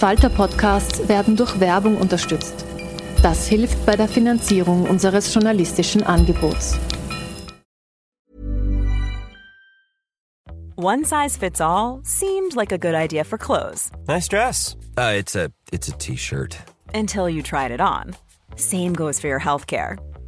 Falter-Podcasts werden durch Werbung unterstützt. Das hilft bei der Finanzierung unseres journalistischen Angebots. One size fits all seemed like a good idea for clothes. Nice dress. Uh, it's a it's a t-shirt. Until you tried it on. Same goes for your healthcare.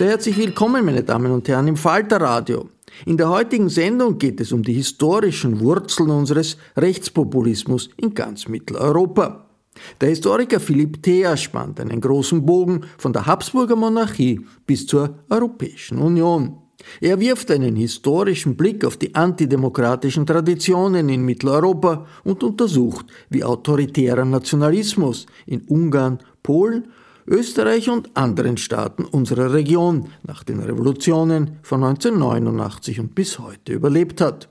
Sehr herzlich willkommen, meine Damen und Herren, im Falter Radio. In der heutigen Sendung geht es um die historischen Wurzeln unseres Rechtspopulismus in ganz Mitteleuropa. Der Historiker Philipp Thea spannt einen großen Bogen von der Habsburger Monarchie bis zur Europäischen Union. Er wirft einen historischen Blick auf die antidemokratischen Traditionen in Mitteleuropa und untersucht, wie autoritärer Nationalismus in Ungarn, Polen Österreich und anderen Staaten unserer Region nach den Revolutionen von 1989 und bis heute überlebt hat.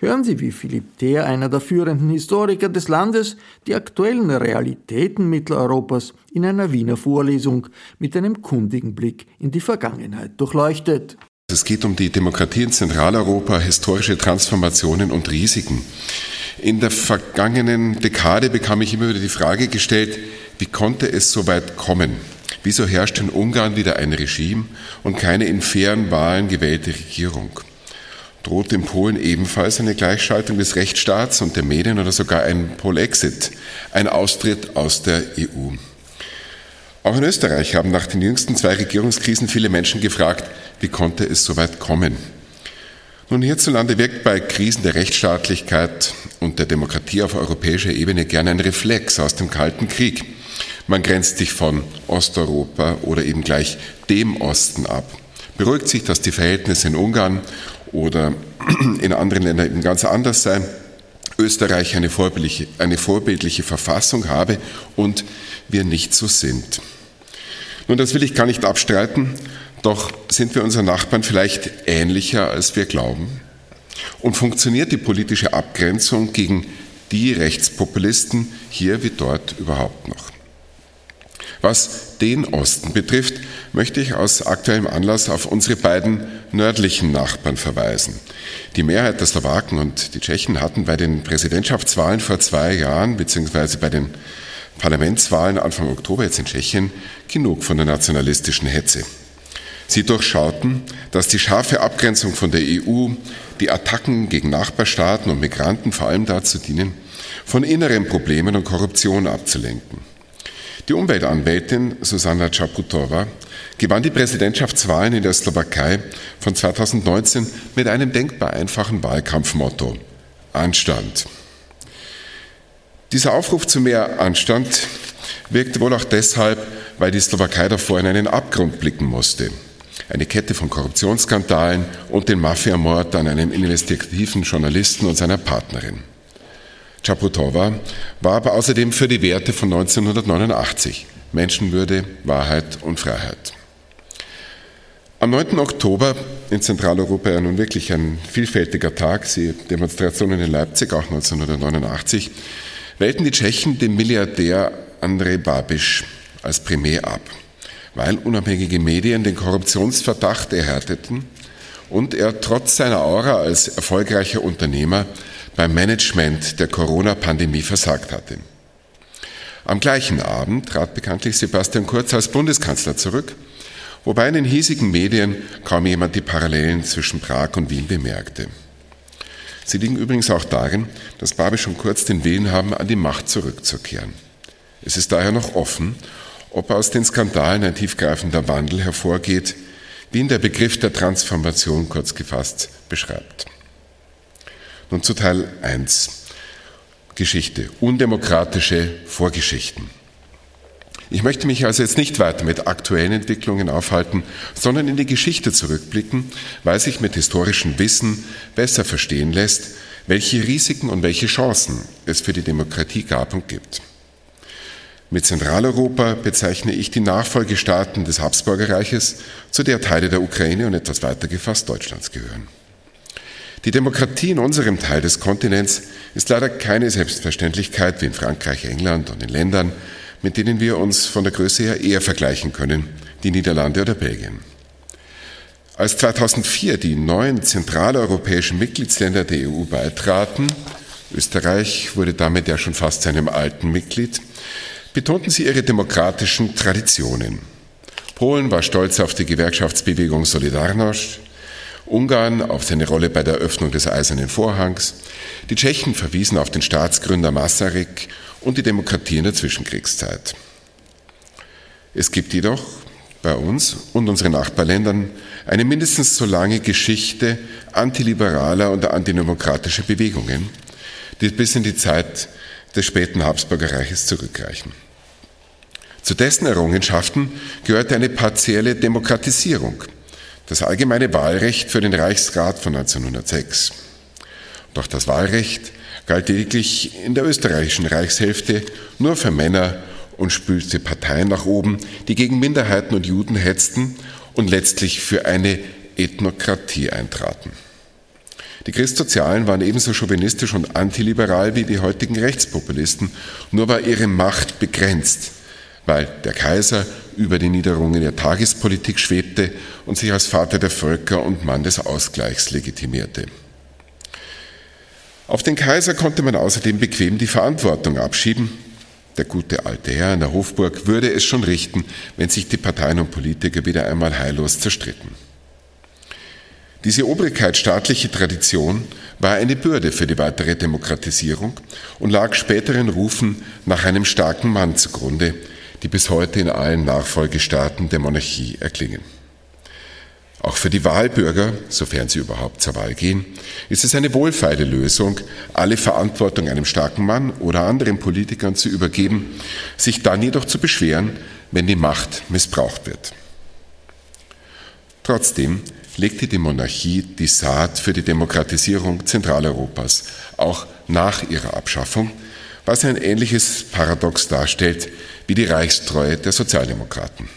Hören Sie, wie Philipp Theer, einer der führenden Historiker des Landes, die aktuellen Realitäten Mitteleuropas in einer Wiener Vorlesung mit einem kundigen Blick in die Vergangenheit durchleuchtet. Es geht um die Demokratie in Zentraleuropa, historische Transformationen und Risiken. In der vergangenen Dekade bekam ich immer wieder die Frage gestellt, wie konnte es so weit kommen? Wieso herrscht in Ungarn wieder ein Regime und keine in fairen Wahlen gewählte Regierung? Droht in Polen ebenfalls eine Gleichschaltung des Rechtsstaats und der Medien oder sogar ein Polexit, ein Austritt aus der EU? Auch in Österreich haben nach den jüngsten zwei Regierungskrisen viele Menschen gefragt, wie konnte es so weit kommen? Nun, hierzulande wirkt bei Krisen der Rechtsstaatlichkeit und der Demokratie auf europäischer Ebene gerne ein Reflex aus dem Kalten Krieg. Man grenzt sich von Osteuropa oder eben gleich dem Osten ab. Beruhigt sich, dass die Verhältnisse in Ungarn oder in anderen Ländern eben ganz anders seien. Österreich eine vorbildliche, eine vorbildliche Verfassung habe und wir nicht so sind. Nun, das will ich gar nicht abstreiten, doch sind wir unseren Nachbarn vielleicht ähnlicher, als wir glauben? Und funktioniert die politische Abgrenzung gegen die Rechtspopulisten hier wie dort überhaupt noch? Was den Osten betrifft, möchte ich aus aktuellem Anlass auf unsere beiden nördlichen Nachbarn verweisen. Die Mehrheit der Slowaken und die Tschechen hatten bei den Präsidentschaftswahlen vor zwei Jahren beziehungsweise bei den Parlamentswahlen Anfang Oktober jetzt in Tschechien genug von der nationalistischen Hetze. Sie durchschauten, dass die scharfe Abgrenzung von der EU, die Attacken gegen Nachbarstaaten und Migranten vor allem dazu dienen, von inneren Problemen und Korruption abzulenken. Die Umweltanwältin Susanna Czaputova gewann die Präsidentschaftswahlen in der Slowakei von 2019 mit einem denkbar einfachen Wahlkampfmotto Anstand. Dieser Aufruf zu mehr Anstand wirkte wohl auch deshalb, weil die Slowakei davor in einen Abgrund blicken musste. Eine Kette von Korruptionsskandalen und den Mafiamord an einem investigativen Journalisten und seiner Partnerin. Chaputova war aber außerdem für die Werte von 1989 Menschenwürde, Wahrheit und Freiheit. Am 9. Oktober in Zentraleuropa ja nun wirklich ein vielfältiger Tag, sie Demonstrationen in Leipzig auch 1989, wählten die Tschechen den Milliardär Andrej Babiš als Premier ab, weil unabhängige Medien den Korruptionsverdacht erhärteten und er trotz seiner Aura als erfolgreicher Unternehmer beim Management der Corona-Pandemie versagt hatte. Am gleichen Abend trat bekanntlich Sebastian Kurz als Bundeskanzler zurück, wobei in den hiesigen Medien kaum jemand die Parallelen zwischen Prag und Wien bemerkte. Sie liegen übrigens auch darin, dass Babisch und Kurz den Willen haben, an die Macht zurückzukehren. Es ist daher noch offen, ob aus den Skandalen ein tiefgreifender Wandel hervorgeht, wie ihn der Begriff der Transformation kurz gefasst beschreibt. Nun zu Teil 1. Geschichte. Undemokratische Vorgeschichten. Ich möchte mich also jetzt nicht weiter mit aktuellen Entwicklungen aufhalten, sondern in die Geschichte zurückblicken, weil sich mit historischem Wissen besser verstehen lässt, welche Risiken und welche Chancen es für die Demokratie gab und gibt. Mit Zentraleuropa bezeichne ich die Nachfolgestaaten des Habsburgerreiches, zu der Teile der Ukraine und etwas weiter gefasst Deutschlands gehören. Die Demokratie in unserem Teil des Kontinents ist leider keine Selbstverständlichkeit wie in Frankreich, England und in Ländern, mit denen wir uns von der Größe her eher vergleichen können, die Niederlande oder Belgien. Als 2004 die neuen zentraleuropäischen Mitgliedsländer der EU beitraten, Österreich wurde damit ja schon fast seinem alten Mitglied, betonten sie ihre demokratischen Traditionen. Polen war stolz auf die Gewerkschaftsbewegung Solidarność, Ungarn auf seine Rolle bei der Öffnung des Eisernen Vorhangs, die Tschechen verwiesen auf den Staatsgründer Masaryk und die Demokratie in der Zwischenkriegszeit. Es gibt jedoch bei uns und unseren Nachbarländern eine mindestens so lange Geschichte antiliberaler und antidemokratischer Bewegungen, die bis in die Zeit des späten Habsburger Reiches zurückreichen. Zu dessen Errungenschaften gehörte eine partielle Demokratisierung, das allgemeine Wahlrecht für den Reichsrat von 1906. Doch das Wahlrecht galt lediglich in der österreichischen Reichshälfte nur für Männer und spülte Parteien nach oben, die gegen Minderheiten und Juden hetzten und letztlich für eine Ethnokratie eintraten. Die Christsozialen waren ebenso chauvinistisch und antiliberal wie die heutigen Rechtspopulisten, nur war ihre Macht begrenzt, weil der Kaiser über die Niederungen der Tagespolitik schwebte und sich als Vater der Völker und Mann des Ausgleichs legitimierte. Auf den Kaiser konnte man außerdem bequem die Verantwortung abschieben. Der gute alte Herr in der Hofburg würde es schon richten, wenn sich die Parteien und Politiker wieder einmal heillos zerstritten. Diese obrigkeitsstaatliche Tradition war eine Bürde für die weitere Demokratisierung und lag späteren Rufen nach einem starken Mann zugrunde, die bis heute in allen Nachfolgestaaten der Monarchie erklingen. Auch für die Wahlbürger, sofern sie überhaupt zur Wahl gehen, ist es eine wohlfeile Lösung, alle Verantwortung einem starken Mann oder anderen Politikern zu übergeben, sich dann jedoch zu beschweren, wenn die Macht missbraucht wird. Trotzdem legte die Monarchie die Saat für die Demokratisierung Zentraleuropas, auch nach ihrer Abschaffung, was ein ähnliches Paradox darstellt wie die Reichstreue der Sozialdemokraten.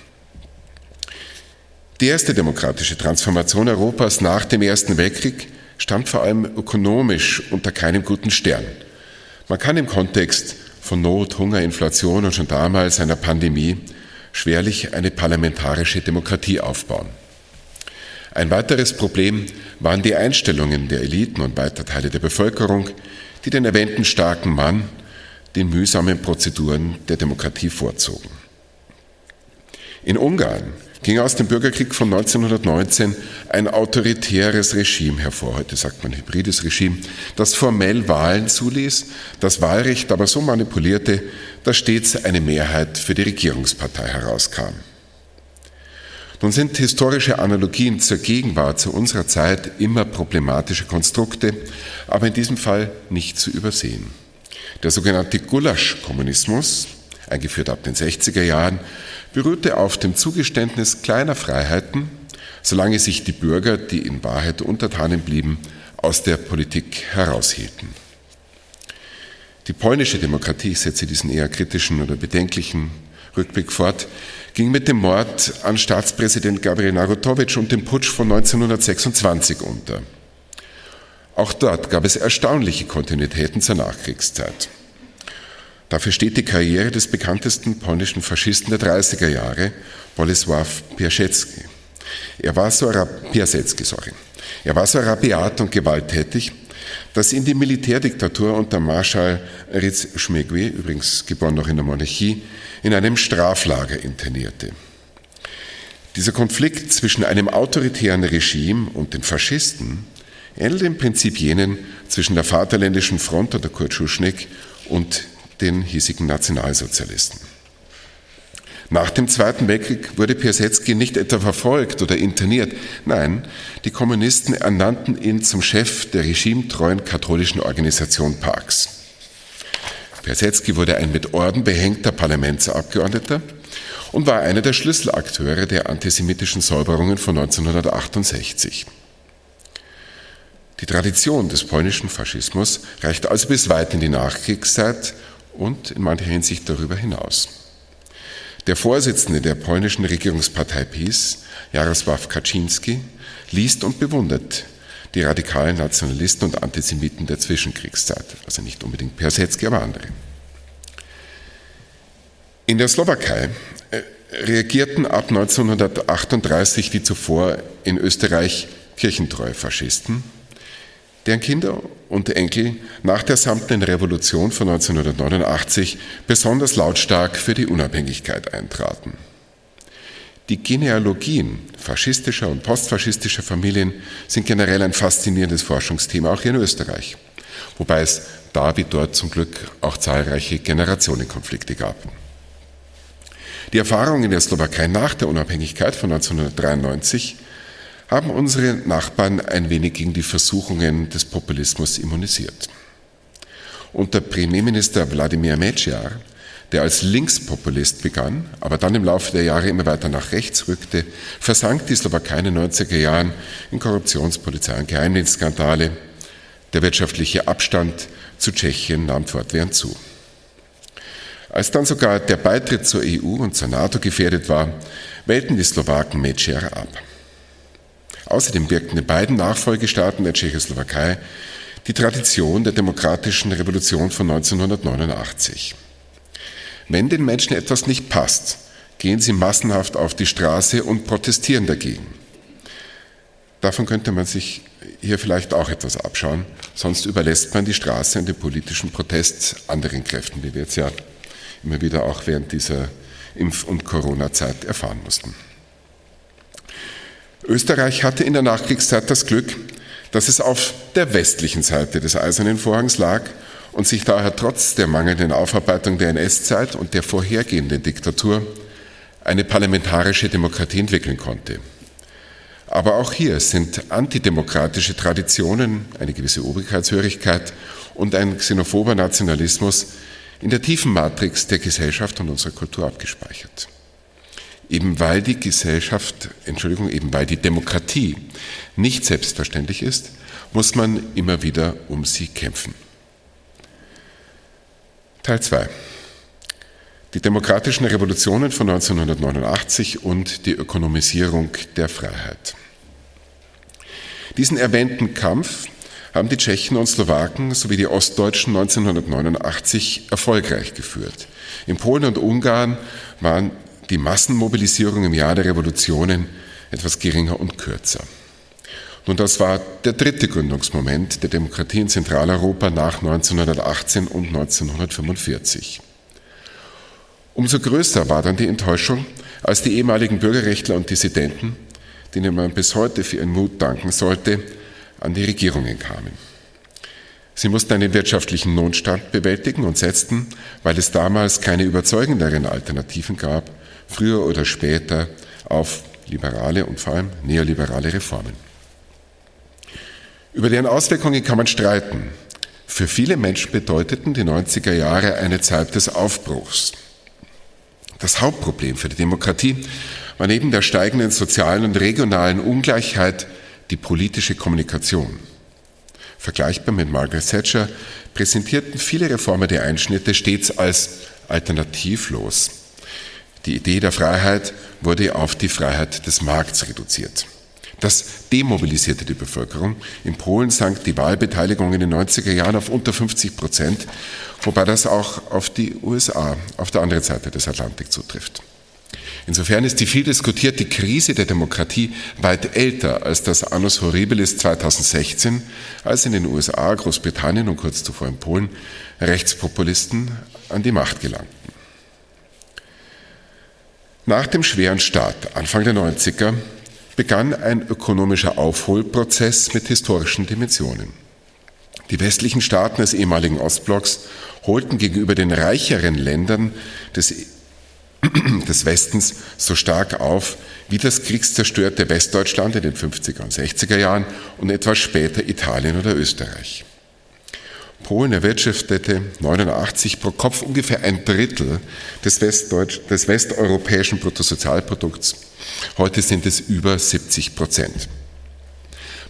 Die erste demokratische Transformation Europas nach dem Ersten Weltkrieg stand vor allem ökonomisch unter keinem guten Stern. Man kann im Kontext von Not, Hunger, Inflation und schon damals einer Pandemie schwerlich eine parlamentarische Demokratie aufbauen. Ein weiteres Problem waren die Einstellungen der Eliten und weiter Teile der Bevölkerung, die den erwähnten starken Mann den mühsamen Prozeduren der Demokratie vorzogen. In Ungarn ging aus dem Bürgerkrieg von 1919 ein autoritäres Regime hervor, heute sagt man hybrides Regime, das formell Wahlen zuließ, das Wahlrecht aber so manipulierte, dass stets eine Mehrheit für die Regierungspartei herauskam. Nun sind historische Analogien zur Gegenwart, zu unserer Zeit immer problematische Konstrukte, aber in diesem Fall nicht zu übersehen. Der sogenannte Gulasch-Kommunismus, eingeführt ab den 60er Jahren, beruhte auf dem Zugeständnis kleiner Freiheiten, solange sich die Bürger, die in Wahrheit Untertanen blieben, aus der Politik heraushielten. Die polnische Demokratie, ich setze diesen eher kritischen oder bedenklichen Rückblick fort, ging mit dem Mord an Staatspräsident Gabriel Narutowitsch und dem Putsch von 1926 unter. Auch dort gab es erstaunliche Kontinuitäten zur Nachkriegszeit. Dafür steht die Karriere des bekanntesten polnischen Faschisten der 30er Jahre, Bolesław Piasecki. Er war so, Piasecki, sorry. Er war so rabiat und gewalttätig, dass ihn die Militärdiktatur unter Marschall Ritz Schmegui, übrigens geboren noch in der Monarchie, in einem Straflager internierte. Dieser Konflikt zwischen einem autoritären Regime und den Faschisten ähnelt im Prinzip jenen zwischen der Vaterländischen Front unter Kurt Schuschnigg und den hiesigen Nationalsozialisten. Nach dem Zweiten Weltkrieg wurde Piasecki nicht etwa verfolgt oder interniert. Nein, die Kommunisten ernannten ihn zum Chef der regimetreuen katholischen Organisation Parks. Piasecki wurde ein mit Orden behängter Parlamentsabgeordneter und war einer der Schlüsselakteure der antisemitischen Säuberungen von 1968. Die Tradition des polnischen Faschismus reicht also bis weit in die Nachkriegszeit und in mancher Hinsicht darüber hinaus. Der Vorsitzende der polnischen Regierungspartei PiS, Jarosław Kaczynski, liest und bewundert die radikalen Nationalisten und Antisemiten der Zwischenkriegszeit, also nicht unbedingt Persetzky, aber andere. In der Slowakei äh, reagierten ab 1938 wie zuvor in Österreich kirchentreue Faschisten, deren Kinder und Enkel nach der samtenen Revolution von 1989 besonders lautstark für die Unabhängigkeit eintraten. Die Genealogien faschistischer und postfaschistischer Familien sind generell ein faszinierendes Forschungsthema auch hier in Österreich, wobei es da wie dort zum Glück auch zahlreiche Generationenkonflikte gab. Die Erfahrungen in der Slowakei nach der Unabhängigkeit von 1993 haben unsere Nachbarn ein wenig gegen die Versuchungen des Populismus immunisiert. Unter Premierminister Wladimir Mečiar, der als Linkspopulist begann, aber dann im Laufe der Jahre immer weiter nach rechts rückte, versank die Slowakei in den 90er Jahren in Korruptionspolizei und Geheimdienstskandale. Der wirtschaftliche Abstand zu Tschechien nahm fortwährend zu. Als dann sogar der Beitritt zur EU und zur NATO gefährdet war, wählten die Slowaken Mečiar ab. Außerdem wirkten in beiden Nachfolgestaaten der Tschechoslowakei die Tradition der demokratischen Revolution von 1989. Wenn den Menschen etwas nicht passt, gehen sie massenhaft auf die Straße und protestieren dagegen. Davon könnte man sich hier vielleicht auch etwas abschauen, sonst überlässt man die Straße und den politischen Protest anderen Kräften, wie wir jetzt ja immer wieder auch während dieser Impf- und Corona-Zeit erfahren mussten. Österreich hatte in der Nachkriegszeit das Glück, dass es auf der westlichen Seite des Eisernen Vorhangs lag und sich daher trotz der mangelnden Aufarbeitung der NS-Zeit und der vorhergehenden Diktatur eine parlamentarische Demokratie entwickeln konnte. Aber auch hier sind antidemokratische Traditionen, eine gewisse Obrigkeitshörigkeit und ein xenophober Nationalismus in der tiefen Matrix der Gesellschaft und unserer Kultur abgespeichert. Eben weil die Gesellschaft, Entschuldigung, eben weil die Demokratie nicht selbstverständlich ist, muss man immer wieder um sie kämpfen. Teil 2. Die demokratischen Revolutionen von 1989 und die Ökonomisierung der Freiheit. Diesen erwähnten Kampf haben die Tschechen und Slowaken sowie die Ostdeutschen 1989 erfolgreich geführt. In Polen und Ungarn waren die Massenmobilisierung im Jahr der Revolutionen etwas geringer und kürzer. Nun, das war der dritte Gründungsmoment der Demokratie in Zentraleuropa nach 1918 und 1945. Umso größer war dann die Enttäuschung, als die ehemaligen Bürgerrechtler und Dissidenten, denen man bis heute für ihren Mut danken sollte, an die Regierungen kamen. Sie mussten einen wirtschaftlichen Notstand bewältigen und setzten, weil es damals keine überzeugenderen Alternativen gab, früher oder später auf liberale und vor allem neoliberale Reformen. Über deren Auswirkungen kann man streiten. Für viele Menschen bedeuteten die 90er Jahre eine Zeit des Aufbruchs. Das Hauptproblem für die Demokratie war neben der steigenden sozialen und regionalen Ungleichheit die politische Kommunikation. Vergleichbar mit Margaret Thatcher präsentierten viele Reformer die Einschnitte stets als alternativlos Die Idee der Freiheit wurde auf die Freiheit des Markts reduziert. Das demobilisierte die Bevölkerung. In Polen sank die Wahlbeteiligung in den 90er Jahren auf unter 50 Prozent, wobei das auch auf die USA, auf der anderen Seite des Atlantik zutrifft. Insofern ist die viel diskutierte Krise der Demokratie weit älter als das Annus Horribilis 2016, als in den USA, Großbritannien und kurz zuvor in Polen Rechtspopulisten an die Macht gelangten. Nach dem schweren Start Anfang der 90er begann ein ökonomischer Aufholprozess mit historischen Dimensionen. Die westlichen Staaten des ehemaligen Ostblocks holten gegenüber den reicheren Ländern des, des Westens so stark auf wie das kriegszerstörte Westdeutschland in den 50er und 60er Jahren und etwas später Italien oder Österreich. Polen erwirtschaftete 89 pro Kopf ungefähr ein Drittel des, Westdeutsch, des westeuropäischen Bruttosozialprodukts. Heute sind es über 70 Prozent.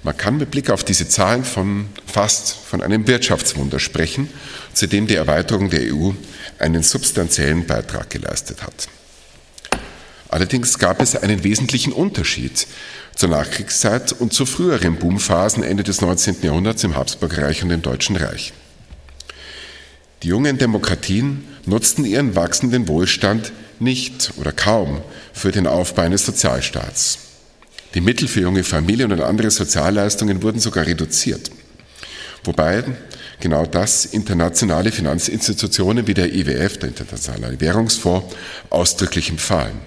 Man kann mit Blick auf diese Zahlen von fast von einem Wirtschaftswunder sprechen, zu dem die Erweiterung der EU einen substanziellen Beitrag geleistet hat. Allerdings gab es einen wesentlichen Unterschied zur Nachkriegszeit und zu früheren Boomphasen Ende des 19. Jahrhunderts im Habsburgerreich und im Deutschen Reich. Die jungen Demokratien nutzten ihren wachsenden Wohlstand nicht oder kaum für den Aufbau eines Sozialstaats. Die Mittel für junge Familien und andere Sozialleistungen wurden sogar reduziert. Wobei genau das internationale Finanzinstitutionen wie der IWF, der Internationale Währungsfonds, ausdrücklich empfahlen.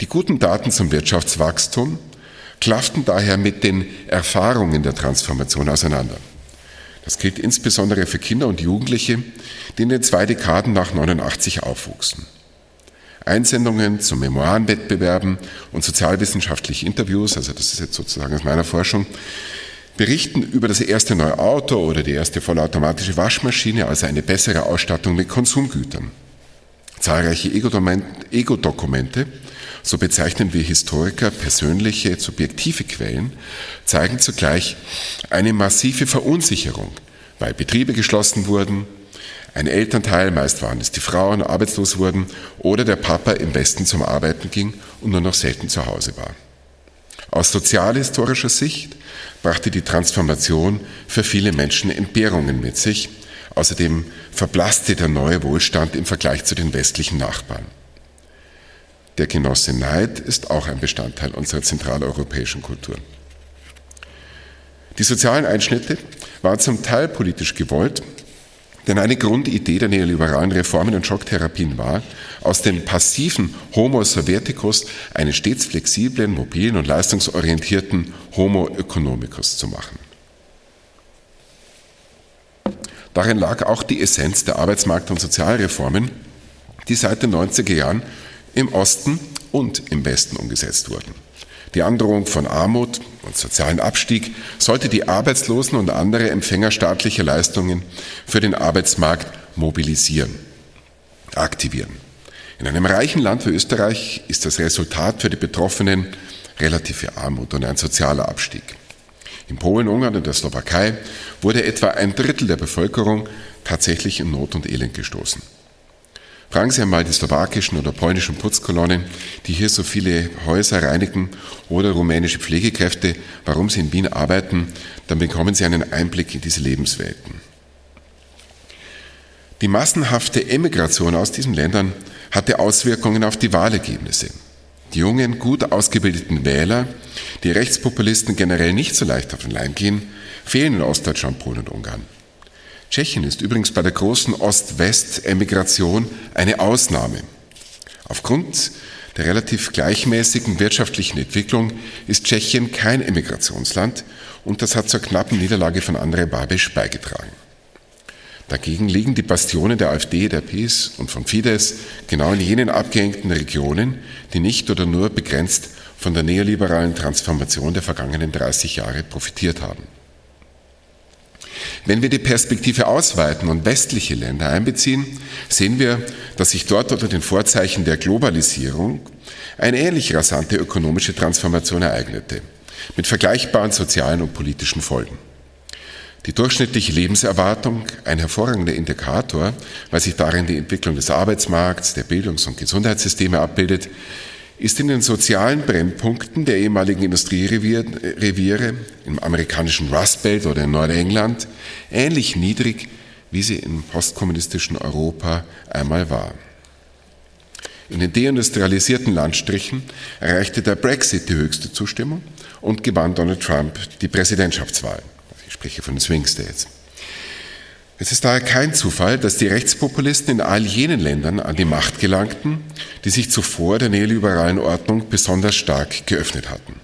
Die guten Daten zum Wirtschaftswachstum klafften daher mit den Erfahrungen der Transformation auseinander. Das gilt insbesondere für Kinder und Jugendliche, die in den zwei Dekaden nach 89 aufwuchsen. Einsendungen zu Memoirenwettbewerben und sozialwissenschaftliche Interviews, also das ist jetzt sozusagen aus meiner Forschung, berichten über das erste neue Auto oder die erste vollautomatische Waschmaschine, also eine bessere Ausstattung mit Konsumgütern. Zahlreiche Ego-Dokumente so bezeichnen wir Historiker persönliche, subjektive Quellen, zeigen zugleich eine massive Verunsicherung, weil Betriebe geschlossen wurden, ein Elternteil, meist waren es die Frauen, arbeitslos wurden oder der Papa im Westen zum Arbeiten ging und nur noch selten zu Hause war. Aus sozialhistorischer Sicht brachte die Transformation für viele Menschen Entbehrungen mit sich. Außerdem verblasste der neue Wohlstand im Vergleich zu den westlichen Nachbarn. Der Genosse Neid ist auch ein Bestandteil unserer zentraleuropäischen Kultur. Die sozialen Einschnitte waren zum Teil politisch gewollt, denn eine Grundidee der neoliberalen Reformen und Schocktherapien war, aus dem passiven Homo Sovieticus einen stets flexiblen, mobilen und leistungsorientierten Homo economicus zu machen. Darin lag auch die Essenz der Arbeitsmarkt- und Sozialreformen, die seit den 90er Jahren im Osten und im Westen umgesetzt wurden. Die Androhung von Armut und sozialen Abstieg sollte die Arbeitslosen und andere Empfänger staatlicher Leistungen für den Arbeitsmarkt mobilisieren, aktivieren. In einem reichen Land wie Österreich ist das Resultat für die Betroffenen relative Armut und ein sozialer Abstieg. In Polen, Ungarn und der Slowakei wurde etwa ein Drittel der Bevölkerung tatsächlich in Not und Elend gestoßen. Fragen Sie einmal die slowakischen oder polnischen Putzkolonnen, die hier so viele Häuser reinigen, oder rumänische Pflegekräfte, warum sie in Wien arbeiten, dann bekommen Sie einen Einblick in diese Lebenswelten. Die massenhafte Emigration aus diesen Ländern hatte Auswirkungen auf die Wahlergebnisse. Die jungen, gut ausgebildeten Wähler, die Rechtspopulisten generell nicht so leicht auf den Leim gehen, fehlen in Ostdeutschland, Polen und Ungarn. Tschechien ist übrigens bei der großen Ost-West-Emigration eine Ausnahme. Aufgrund der relativ gleichmäßigen wirtschaftlichen Entwicklung ist Tschechien kein Emigrationsland und das hat zur knappen Niederlage von Andrej Babiš beigetragen. Dagegen liegen die Bastionen der AfD, der PiS und von Fidesz genau in jenen abgehängten Regionen, die nicht oder nur begrenzt von der neoliberalen Transformation der vergangenen 30 Jahre profitiert haben. Wenn wir die Perspektive ausweiten und westliche Länder einbeziehen, sehen wir, dass sich dort unter den Vorzeichen der Globalisierung eine ähnlich rasante ökonomische Transformation ereignete, mit vergleichbaren sozialen und politischen Folgen. Die durchschnittliche Lebenserwartung, ein hervorragender Indikator, weil sich darin die Entwicklung des Arbeitsmarkts, der Bildungs- und Gesundheitssysteme abbildet, ist in den sozialen Brennpunkten der ehemaligen Industriereviere, im amerikanischen Rust Belt oder in Nordengland, ähnlich niedrig, wie sie im postkommunistischen Europa einmal war. In den deindustrialisierten Landstrichen erreichte der Brexit die höchste Zustimmung und gewann Donald Trump die Präsidentschaftswahl. Ich spreche von den Swing States. Es ist daher kein Zufall, dass die Rechtspopulisten in all jenen Ländern an die Macht gelangten, die sich zuvor der neoliberalen Ordnung besonders stark geöffnet hatten.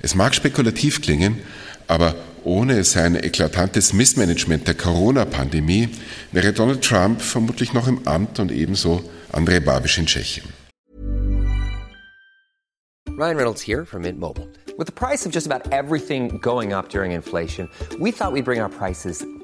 Es mag spekulativ klingen, aber ohne sein eklatantes Missmanagement der Corona-Pandemie wäre Donald Trump vermutlich noch im Amt und ebenso Andrej Babiš in Tschechien. Ryan Reynolds here from Mint Mobile. With the price of just about everything going up during inflation, we thought we'd bring our prices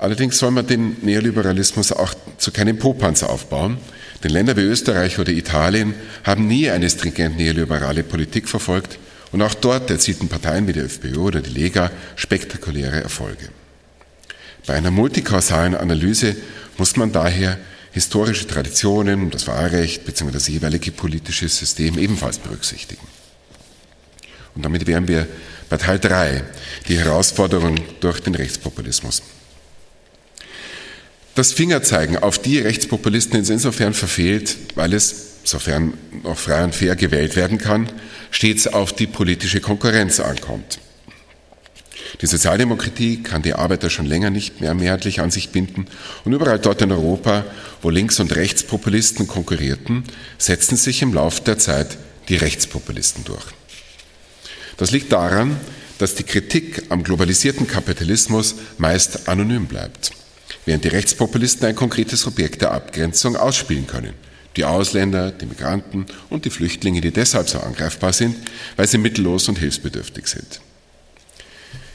Allerdings soll man den Neoliberalismus auch zu keinem Popanzer aufbauen, denn Länder wie Österreich oder Italien haben nie eine stringent neoliberale Politik verfolgt und auch dort erzielten Parteien wie die FPÖ oder die Lega spektakuläre Erfolge. Bei einer multikausalen Analyse muss man daher historische Traditionen, das Wahlrecht bzw. das jeweilige politische System ebenfalls berücksichtigen. Und damit wären wir bei Teil 3, die Herausforderung durch den Rechtspopulismus. Das Fingerzeigen auf die Rechtspopulisten ist insofern verfehlt, weil es, sofern noch frei und fair gewählt werden kann, stets auf die politische Konkurrenz ankommt. Die Sozialdemokratie kann die Arbeiter schon länger nicht mehr mehrheitlich an sich binden und überall dort in Europa, wo Links- und Rechtspopulisten konkurrierten, setzten sich im Laufe der Zeit die Rechtspopulisten durch. Das liegt daran, dass die Kritik am globalisierten Kapitalismus meist anonym bleibt während die Rechtspopulisten ein konkretes Objekt der Abgrenzung ausspielen können. Die Ausländer, die Migranten und die Flüchtlinge, die deshalb so angreifbar sind, weil sie mittellos und hilfsbedürftig sind.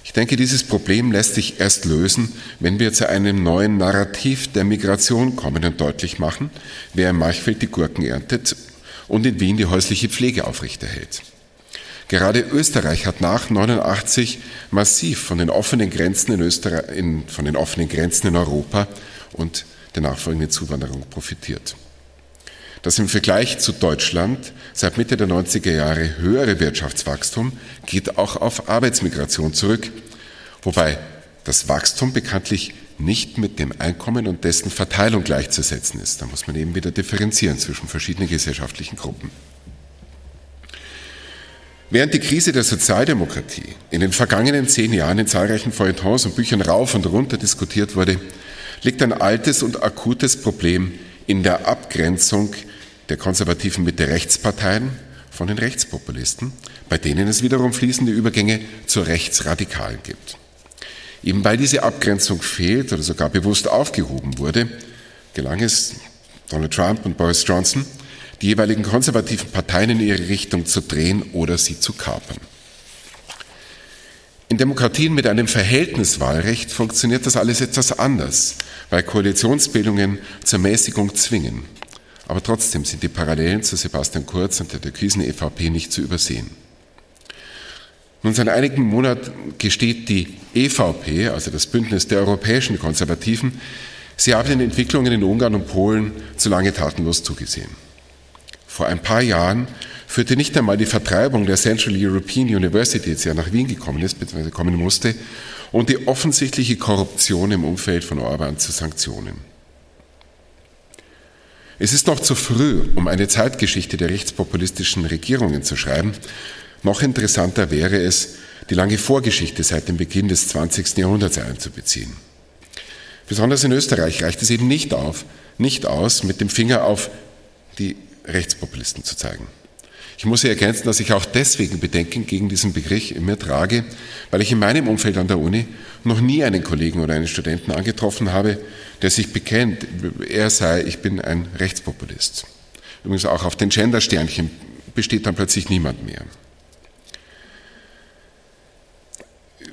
Ich denke, dieses Problem lässt sich erst lösen, wenn wir zu einem neuen Narrativ der Migration kommen und deutlich machen, wer im Marchfeld die Gurken erntet und in Wien die häusliche Pflege aufrechterhält. Gerade Österreich hat nach 89 massiv von den offenen Grenzen in Österreich, in, von den offenen Grenzen in Europa und der nachfolgenden Zuwanderung profitiert. Das im Vergleich zu Deutschland seit Mitte der 90er Jahre höhere Wirtschaftswachstum geht auch auf Arbeitsmigration zurück, wobei das Wachstum bekanntlich nicht mit dem Einkommen und dessen Verteilung gleichzusetzen ist. Da muss man eben wieder differenzieren zwischen verschiedenen gesellschaftlichen Gruppen. Während die Krise der Sozialdemokratie in den vergangenen zehn Jahren in zahlreichen Feuilletons und Büchern rauf und runter diskutiert wurde, liegt ein altes und akutes Problem in der Abgrenzung der konservativen Mitte-Rechtsparteien von den Rechtspopulisten, bei denen es wiederum fließende Übergänge zu Rechtsradikalen gibt. Eben weil diese Abgrenzung fehlt oder sogar bewusst aufgehoben wurde, gelang es Donald Trump und Boris Johnson, die jeweiligen konservativen Parteien in ihre Richtung zu drehen oder sie zu kapern. In Demokratien mit einem Verhältniswahlrecht funktioniert das alles etwas anders, weil Koalitionsbildungen zur Mäßigung zwingen. Aber trotzdem sind die Parallelen zu Sebastian Kurz und der türkisen EVP nicht zu übersehen. Nun, seit einigen Monaten gesteht die EVP, also das Bündnis der europäischen Konservativen, sie habe den Entwicklungen in Ungarn und Polen zu lange tatenlos zugesehen. Vor ein paar Jahren führte nicht einmal die Vertreibung der Central European University, die ja nach Wien gekommen ist, bzw. kommen musste, und die offensichtliche Korruption im Umfeld von Orban zu Sanktionen. Es ist noch zu früh, um eine Zeitgeschichte der rechtspopulistischen Regierungen zu schreiben. Noch interessanter wäre es, die lange Vorgeschichte seit dem Beginn des 20. Jahrhunderts einzubeziehen. Besonders in Österreich reicht es eben nicht auf, nicht aus, mit dem Finger auf die Rechtspopulisten zu zeigen. Ich muss hier ergänzen, dass ich auch deswegen Bedenken gegen diesen Begriff in mir trage, weil ich in meinem Umfeld an der Uni noch nie einen Kollegen oder einen Studenten angetroffen habe, der sich bekennt, er sei, ich bin ein Rechtspopulist. Übrigens auch auf den Gender-Sternchen besteht dann plötzlich niemand mehr.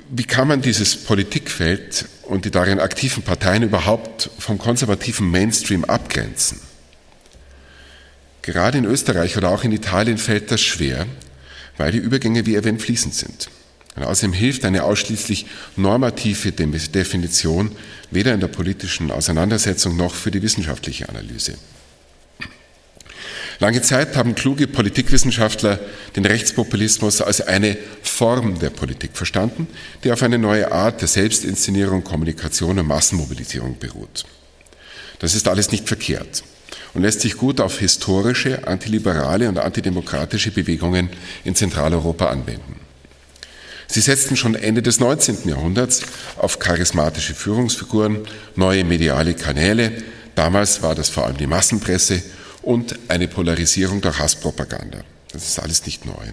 Wie kann man dieses Politikfeld und die darin aktiven Parteien überhaupt vom konservativen Mainstream abgrenzen? Gerade in Österreich oder auch in Italien fällt das schwer, weil die Übergänge wie erwähnt fließend sind. Und außerdem hilft eine ausschließlich normative Definition weder in der politischen Auseinandersetzung noch für die wissenschaftliche Analyse. Lange Zeit haben kluge Politikwissenschaftler den Rechtspopulismus als eine Form der Politik verstanden, die auf eine neue Art der Selbstinszenierung, Kommunikation und Massenmobilisierung beruht. Das ist alles nicht verkehrt und lässt sich gut auf historische, antiliberale und antidemokratische Bewegungen in Zentraleuropa anwenden. Sie setzten schon Ende des 19. Jahrhunderts auf charismatische Führungsfiguren, neue mediale Kanäle, damals war das vor allem die Massenpresse und eine Polarisierung durch Hasspropaganda. Das ist alles nicht neu.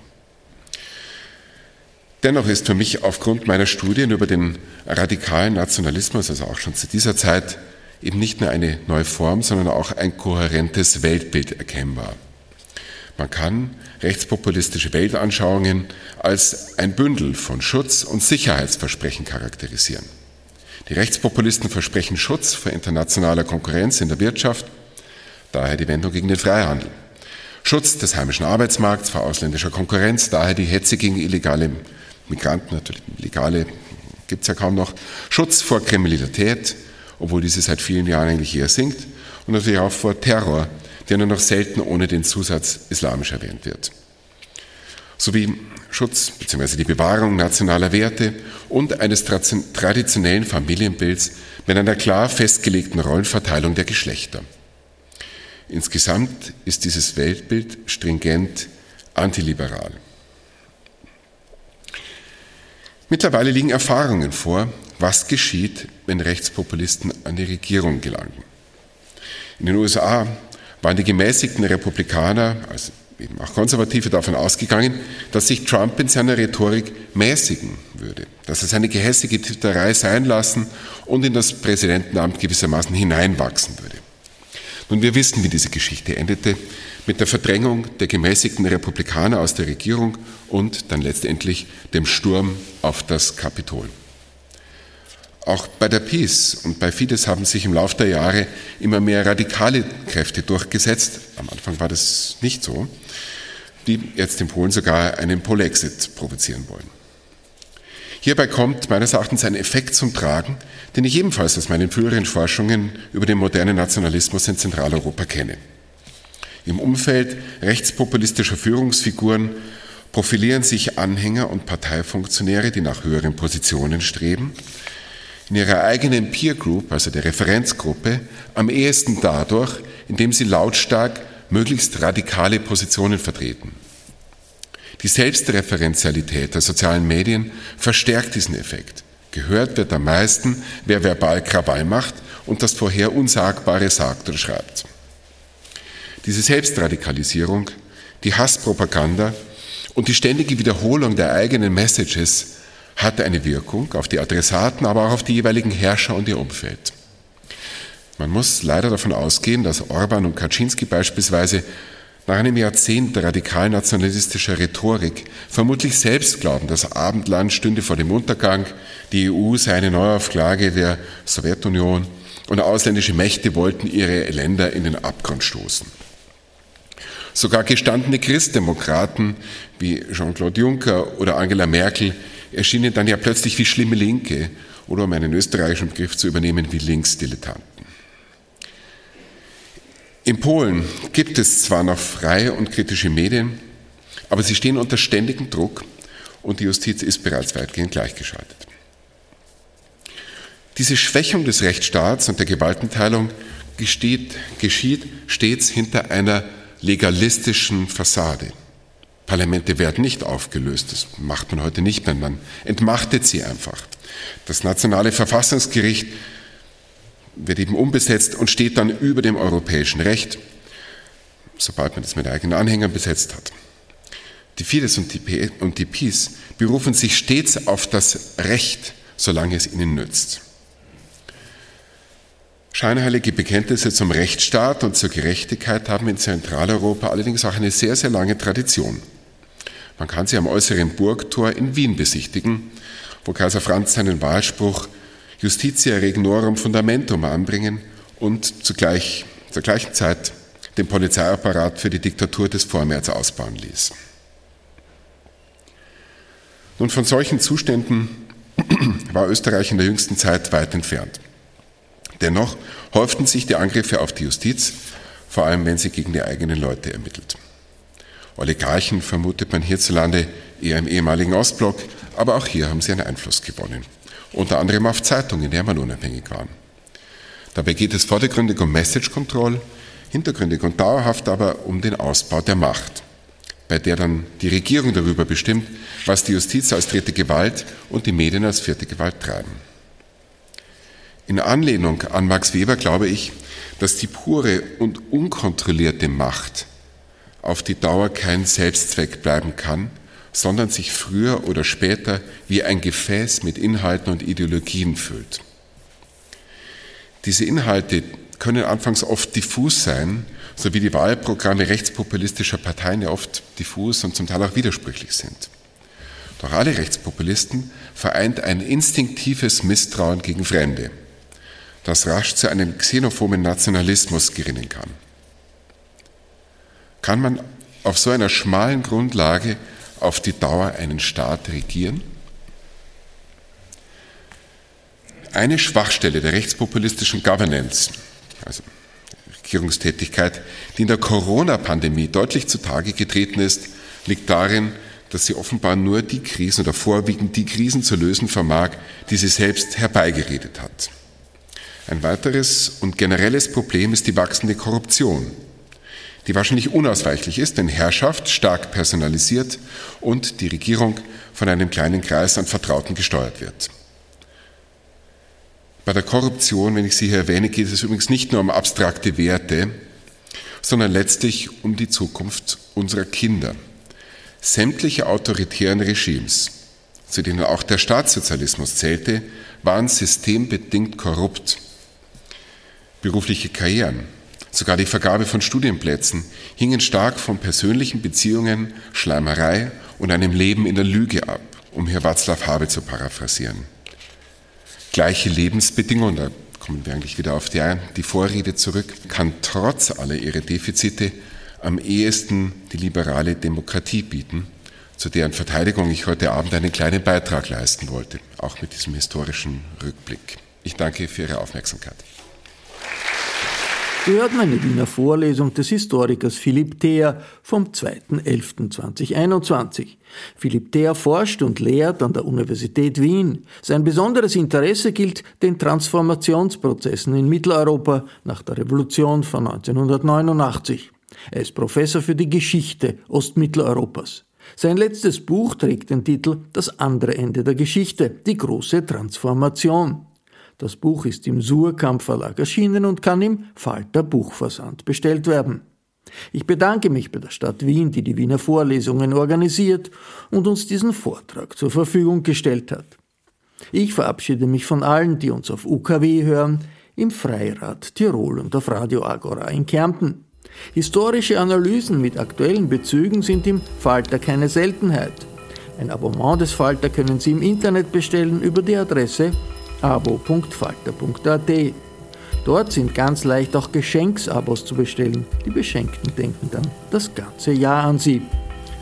Dennoch ist für mich aufgrund meiner Studien über den radikalen Nationalismus, also auch schon zu dieser Zeit, eben nicht nur eine neue Form, sondern auch ein kohärentes Weltbild erkennbar. Man kann rechtspopulistische Weltanschauungen als ein Bündel von Schutz- und Sicherheitsversprechen charakterisieren. Die Rechtspopulisten versprechen Schutz vor internationaler Konkurrenz in der Wirtschaft, daher die Wendung gegen den Freihandel. Schutz des heimischen Arbeitsmarkts vor ausländischer Konkurrenz, daher die Hetze gegen illegale Migranten, natürlich legale gibt es ja kaum noch. Schutz vor Kriminalität, obwohl diese seit vielen Jahren eigentlich eher sinkt. Und natürlich auch vor Terror, der nur noch selten ohne den Zusatz islamisch erwähnt wird. Sowie Schutz bzw. die Bewahrung nationaler Werte und eines traditionellen Familienbilds mit einer klar festgelegten Rollenverteilung der Geschlechter. Insgesamt ist dieses Weltbild stringent antiliberal. Mittlerweile liegen Erfahrungen vor, was geschieht, wenn Rechtspopulisten an die Regierung gelangen. In den USA waren die gemäßigten Republikaner, also eben auch Konservative, davon ausgegangen, dass sich Trump in seiner Rhetorik mäßigen würde, dass er seine gehässige Twitterei sein lassen und in das Präsidentenamt gewissermaßen hineinwachsen würde. Nun, wir wissen, wie diese Geschichte endete, mit der Verdrängung der gemäßigten Republikaner aus der Regierung und dann letztendlich dem Sturm auf das Kapitol. Auch bei der PiS und bei Fidesz haben sich im Laufe der Jahre immer mehr radikale Kräfte durchgesetzt. Am Anfang war das nicht so, die jetzt in Polen sogar einen Polexit provozieren wollen. Hierbei kommt meines Erachtens ein Effekt zum Tragen, den ich ebenfalls aus meinen früheren Forschungen über den modernen Nationalismus in Zentraleuropa kenne. Im Umfeld rechtspopulistischer Führungsfiguren profilieren sich Anhänger und Parteifunktionäre, die nach höheren Positionen streben, in ihrer eigenen Peer Group, also der Referenzgruppe, am ehesten dadurch, indem sie lautstark möglichst radikale Positionen vertreten. Die Selbstreferenzialität der sozialen Medien verstärkt diesen Effekt. Gehört wird am meisten, wer verbal Krawall macht und das vorher Unsagbare sagt oder schreibt. Diese Selbstradikalisierung, die Hasspropaganda und die ständige Wiederholung der eigenen Messages hat eine Wirkung auf die Adressaten, aber auch auf die jeweiligen Herrscher und ihr Umfeld. Man muss leider davon ausgehen, dass Orban und Kaczynski beispielsweise nach einem Jahrzehnt radikal-nationalistischer Rhetorik vermutlich selbst glauben, das Abendland stünde vor dem Untergang, die EU sei eine Neuauflage der Sowjetunion und ausländische Mächte wollten ihre Länder in den Abgrund stoßen. Sogar gestandene Christdemokraten wie Jean-Claude Juncker oder Angela Merkel erschienen dann ja plötzlich wie schlimme Linke oder um einen österreichischen Begriff zu übernehmen, wie Linksdilettanten. In Polen gibt es zwar noch freie und kritische Medien, aber sie stehen unter ständigem Druck und die Justiz ist bereits weitgehend gleichgeschaltet. Diese Schwächung des Rechtsstaats und der Gewaltenteilung gesteht, geschieht stets hinter einer legalistischen Fassade. Parlamente werden nicht aufgelöst, das macht man heute nicht mehr, man entmachtet sie einfach. Das nationale Verfassungsgericht wird eben umbesetzt und steht dann über dem europäischen Recht, sobald man das mit eigenen Anhängern besetzt hat. Die Fidesz und die, und die PiS berufen sich stets auf das Recht, solange es ihnen nützt. Scheinheilige Bekenntnisse zum Rechtsstaat und zur Gerechtigkeit haben in Zentraleuropa allerdings auch eine sehr, sehr lange Tradition. Man kann sie am äußeren Burgtor in Wien besichtigen, wo Kaiser Franz seinen Wahlspruch Justitia regnorum fundamentum anbringen und zugleich, zur gleichen Zeit den Polizeiapparat für die Diktatur des Vormärz ausbauen ließ. Nun, von solchen Zuständen war Österreich in der jüngsten Zeit weit entfernt. Dennoch häuften sich die Angriffe auf die Justiz, vor allem wenn sie gegen die eigenen Leute ermittelt. Oligarchen vermutet man hierzulande eher im ehemaligen Ostblock, aber auch hier haben sie einen Einfluss gewonnen. Unter anderem auf Zeitungen, in der man unabhängig waren. Dabei geht es vordergründig um Message Control, hintergründig und dauerhaft aber um den Ausbau der Macht, bei der dann die Regierung darüber bestimmt, was die Justiz als dritte Gewalt und die Medien als vierte Gewalt treiben. In Anlehnung an Max Weber glaube ich, dass die pure und unkontrollierte Macht auf die Dauer kein Selbstzweck bleiben kann, sondern sich früher oder später wie ein Gefäß mit Inhalten und Ideologien füllt. Diese Inhalte können anfangs oft diffus sein, so wie die Wahlprogramme rechtspopulistischer Parteien ja oft diffus und zum Teil auch widersprüchlich sind. Doch alle Rechtspopulisten vereint ein instinktives Misstrauen gegen Fremde das rasch zu einem xenophoben Nationalismus gerinnen kann. Kann man auf so einer schmalen Grundlage auf die Dauer einen Staat regieren? Eine Schwachstelle der rechtspopulistischen Governance, also Regierungstätigkeit, die in der Corona-Pandemie deutlich zutage getreten ist, liegt darin, dass sie offenbar nur die Krisen oder vorwiegend die Krisen zu lösen vermag, die sie selbst herbeigeredet hat. Ein weiteres und generelles Problem ist die wachsende Korruption, die wahrscheinlich unausweichlich ist, denn Herrschaft stark personalisiert und die Regierung von einem kleinen Kreis an Vertrauten gesteuert wird. Bei der Korruption, wenn ich sie hier erwähne, geht es übrigens nicht nur um abstrakte Werte, sondern letztlich um die Zukunft unserer Kinder. Sämtliche autoritären Regimes, zu denen auch der Staatssozialismus zählte, waren systembedingt korrupt berufliche Karrieren, sogar die Vergabe von Studienplätzen hingen stark von persönlichen Beziehungen, Schleimerei und einem Leben in der Lüge ab, um hier Václav Havel zu paraphrasieren. Gleiche Lebensbedingungen, da kommen wir eigentlich wieder auf die, die Vorrede zurück, kann trotz aller ihrer Defizite am ehesten die liberale Demokratie bieten, zu deren Verteidigung ich heute Abend einen kleinen Beitrag leisten wollte, auch mit diesem historischen Rückblick. Ich danke für Ihre Aufmerksamkeit. Sie hörten eine Wiener Vorlesung des Historikers Philipp Theer vom 2.11.2021. Philipp Theer forscht und lehrt an der Universität Wien. Sein besonderes Interesse gilt den Transformationsprozessen in Mitteleuropa nach der Revolution von 1989. Er ist Professor für die Geschichte Ostmitteleuropas. Sein letztes Buch trägt den Titel Das andere Ende der Geschichte, die große Transformation. Das Buch ist im Surkamp Verlag erschienen und kann im Falter Buchversand bestellt werden. Ich bedanke mich bei der Stadt Wien, die die Wiener Vorlesungen organisiert und uns diesen Vortrag zur Verfügung gestellt hat. Ich verabschiede mich von allen, die uns auf UKW hören, im Freirad Tirol und auf Radio Agora in Kärnten. Historische Analysen mit aktuellen Bezügen sind im Falter keine Seltenheit. Ein Abonnement des Falter können Sie im Internet bestellen über die Adresse abo.falter.at. Dort sind ganz leicht auch Geschenksabos zu bestellen. Die Beschenkten denken dann das ganze Jahr an Sie.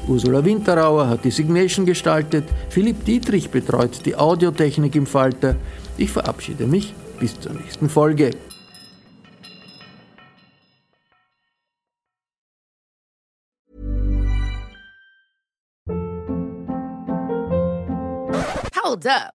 Ursula Winterauer hat die Signation gestaltet, Philipp Dietrich betreut die Audiotechnik im Falter. Ich verabschiede mich bis zur nächsten Folge. Hold up.